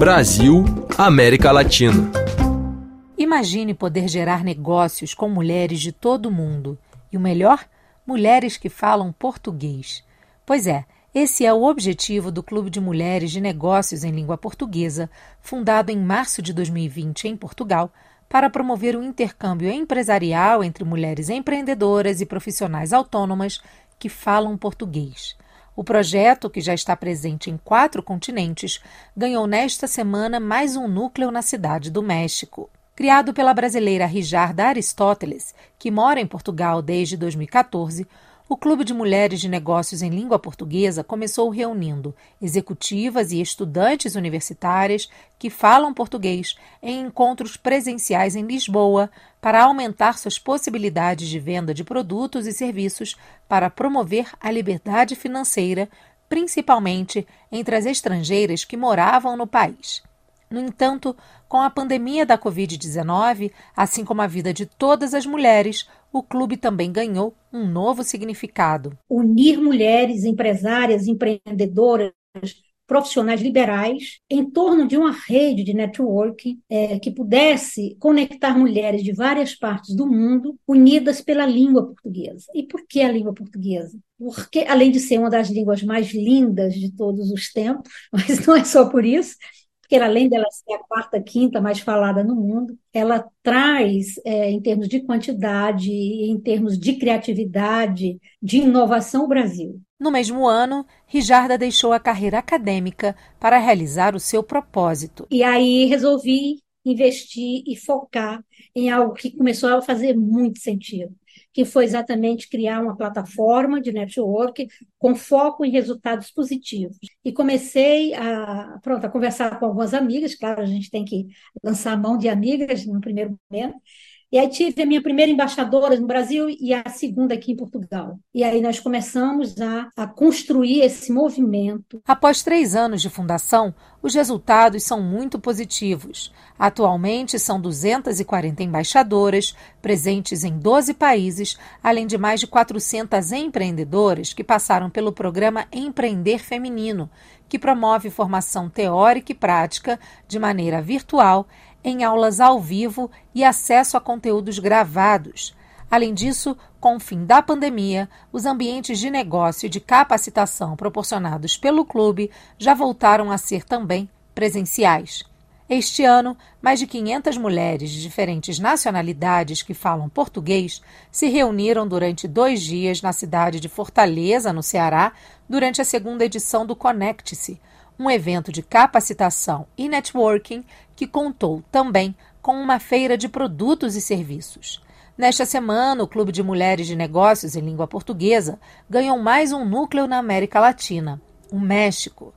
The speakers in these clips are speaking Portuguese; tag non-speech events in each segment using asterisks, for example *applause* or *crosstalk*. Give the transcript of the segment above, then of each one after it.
Brasil, América Latina. Imagine poder gerar negócios com mulheres de todo o mundo. E o melhor? Mulheres que falam português. Pois é, esse é o objetivo do Clube de Mulheres de Negócios em Língua Portuguesa, fundado em março de 2020 em Portugal, para promover o intercâmbio empresarial entre mulheres empreendedoras e profissionais autônomas que falam português. O projeto, que já está presente em quatro continentes, ganhou nesta semana mais um núcleo na cidade do México. Criado pela brasileira Rijarda Aristóteles, que mora em Portugal desde 2014, o Clube de Mulheres de Negócios em Língua Portuguesa começou reunindo executivas e estudantes universitárias que falam português em encontros presenciais em Lisboa para aumentar suas possibilidades de venda de produtos e serviços para promover a liberdade financeira, principalmente entre as estrangeiras que moravam no país. No entanto, com a pandemia da Covid-19, assim como a vida de todas as mulheres, o clube também ganhou um novo significado. Unir mulheres empresárias, empreendedoras, profissionais liberais em torno de uma rede de network é, que pudesse conectar mulheres de várias partes do mundo unidas pela língua portuguesa. E por que a língua portuguesa? Porque, além de ser uma das línguas mais lindas de todos os tempos, *laughs* mas não é só por isso, porque além dela ser a quarta, quinta mais falada no mundo, ela traz, é, em termos de quantidade, em termos de criatividade, de inovação, o Brasil. No mesmo ano, Rijarda deixou a carreira acadêmica para realizar o seu propósito. E aí resolvi investir e focar em algo que começou a fazer muito sentido, que foi exatamente criar uma plataforma de network com foco em resultados positivos. E comecei a, pronto, a conversar com algumas amigas, claro, a gente tem que lançar a mão de amigas no primeiro momento, e aí tive a minha primeira embaixadora no Brasil e a segunda aqui em Portugal. E aí nós começamos a, a construir esse movimento. Após três anos de fundação, os resultados são muito positivos. Atualmente são 240 embaixadoras, presentes em 12 países, além de mais de 400 empreendedoras que passaram pelo programa Empreender Feminino, que promove formação teórica e prática de maneira virtual em aulas ao vivo e acesso a conteúdos gravados. Além disso, com o fim da pandemia, os ambientes de negócio e de capacitação proporcionados pelo clube já voltaram a ser também presenciais. Este ano, mais de 500 mulheres de diferentes nacionalidades que falam português se reuniram durante dois dias na cidade de Fortaleza, no Ceará, durante a segunda edição do Conecte-se, um evento de capacitação e networking que contou também com uma feira de produtos e serviços. Nesta semana, o Clube de Mulheres de Negócios em Língua Portuguesa ganhou mais um núcleo na América Latina, o México.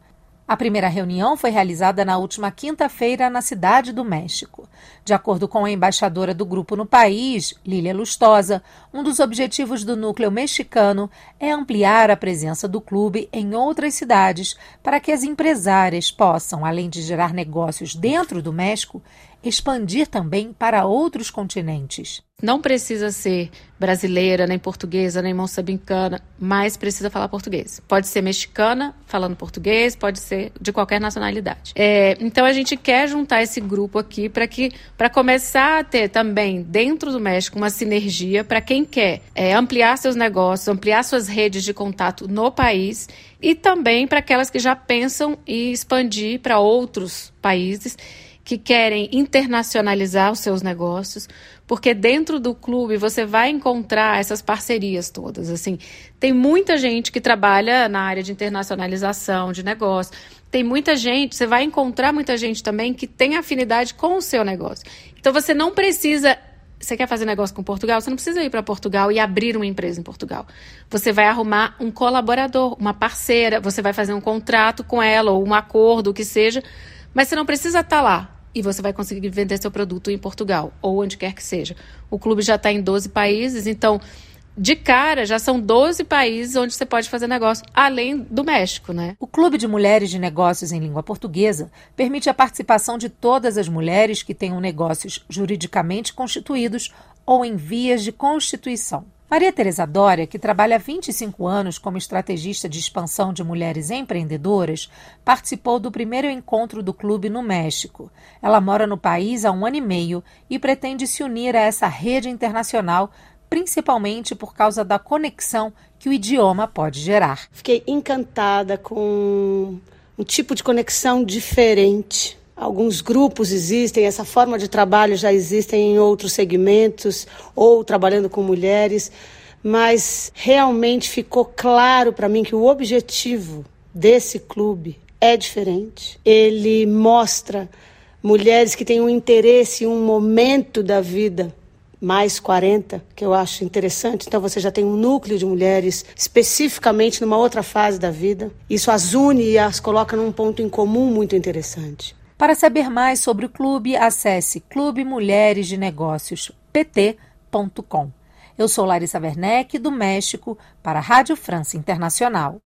A primeira reunião foi realizada na última quinta-feira na Cidade do México. De acordo com a embaixadora do grupo no país, Lília Lustosa, um dos objetivos do núcleo mexicano é ampliar a presença do clube em outras cidades para que as empresárias possam, além de gerar negócios dentro do México, expandir também para outros continentes. Não precisa ser brasileira, nem portuguesa, nem moçambicana, mas precisa falar português. Pode ser mexicana falando português, pode ser de qualquer nacionalidade. É, então a gente quer juntar esse grupo aqui para que para começar a ter também dentro do México uma sinergia para quem quer é, ampliar seus negócios, ampliar suas redes de contato no país e também para aquelas que já pensam em expandir para outros países que querem internacionalizar os seus negócios, porque dentro do clube você vai encontrar essas parcerias todas. Assim, tem muita gente que trabalha na área de internacionalização de negócio. Tem muita gente, você vai encontrar muita gente também que tem afinidade com o seu negócio. Então você não precisa você quer fazer negócio com Portugal? Você não precisa ir para Portugal e abrir uma empresa em Portugal. Você vai arrumar um colaborador, uma parceira, você vai fazer um contrato com ela ou um acordo, o que seja, mas você não precisa estar tá lá e você vai conseguir vender seu produto em Portugal ou onde quer que seja. O clube já está em 12 países, então de cara já são 12 países onde você pode fazer negócio, além do México, né? O Clube de Mulheres de Negócios em Língua Portuguesa permite a participação de todas as mulheres que tenham negócios juridicamente constituídos ou em vias de constituição. Maria Tereza Dória, que trabalha há 25 anos como estrategista de expansão de mulheres empreendedoras, participou do primeiro encontro do clube no México. Ela mora no país há um ano e meio e pretende se unir a essa rede internacional, principalmente por causa da conexão que o idioma pode gerar. Fiquei encantada com um tipo de conexão diferente Alguns grupos existem, essa forma de trabalho já existe em outros segmentos ou trabalhando com mulheres, mas realmente ficou claro para mim que o objetivo desse clube é diferente. Ele mostra mulheres que têm um interesse em um momento da vida mais 40, que eu acho interessante. Então você já tem um núcleo de mulheres especificamente numa outra fase da vida. Isso as une e as coloca num ponto em comum muito interessante. Para saber mais sobre o clube, acesse Clube Mulheres de Negócios pt.com. Eu sou Larissa Werneck, do México, para a Rádio França Internacional.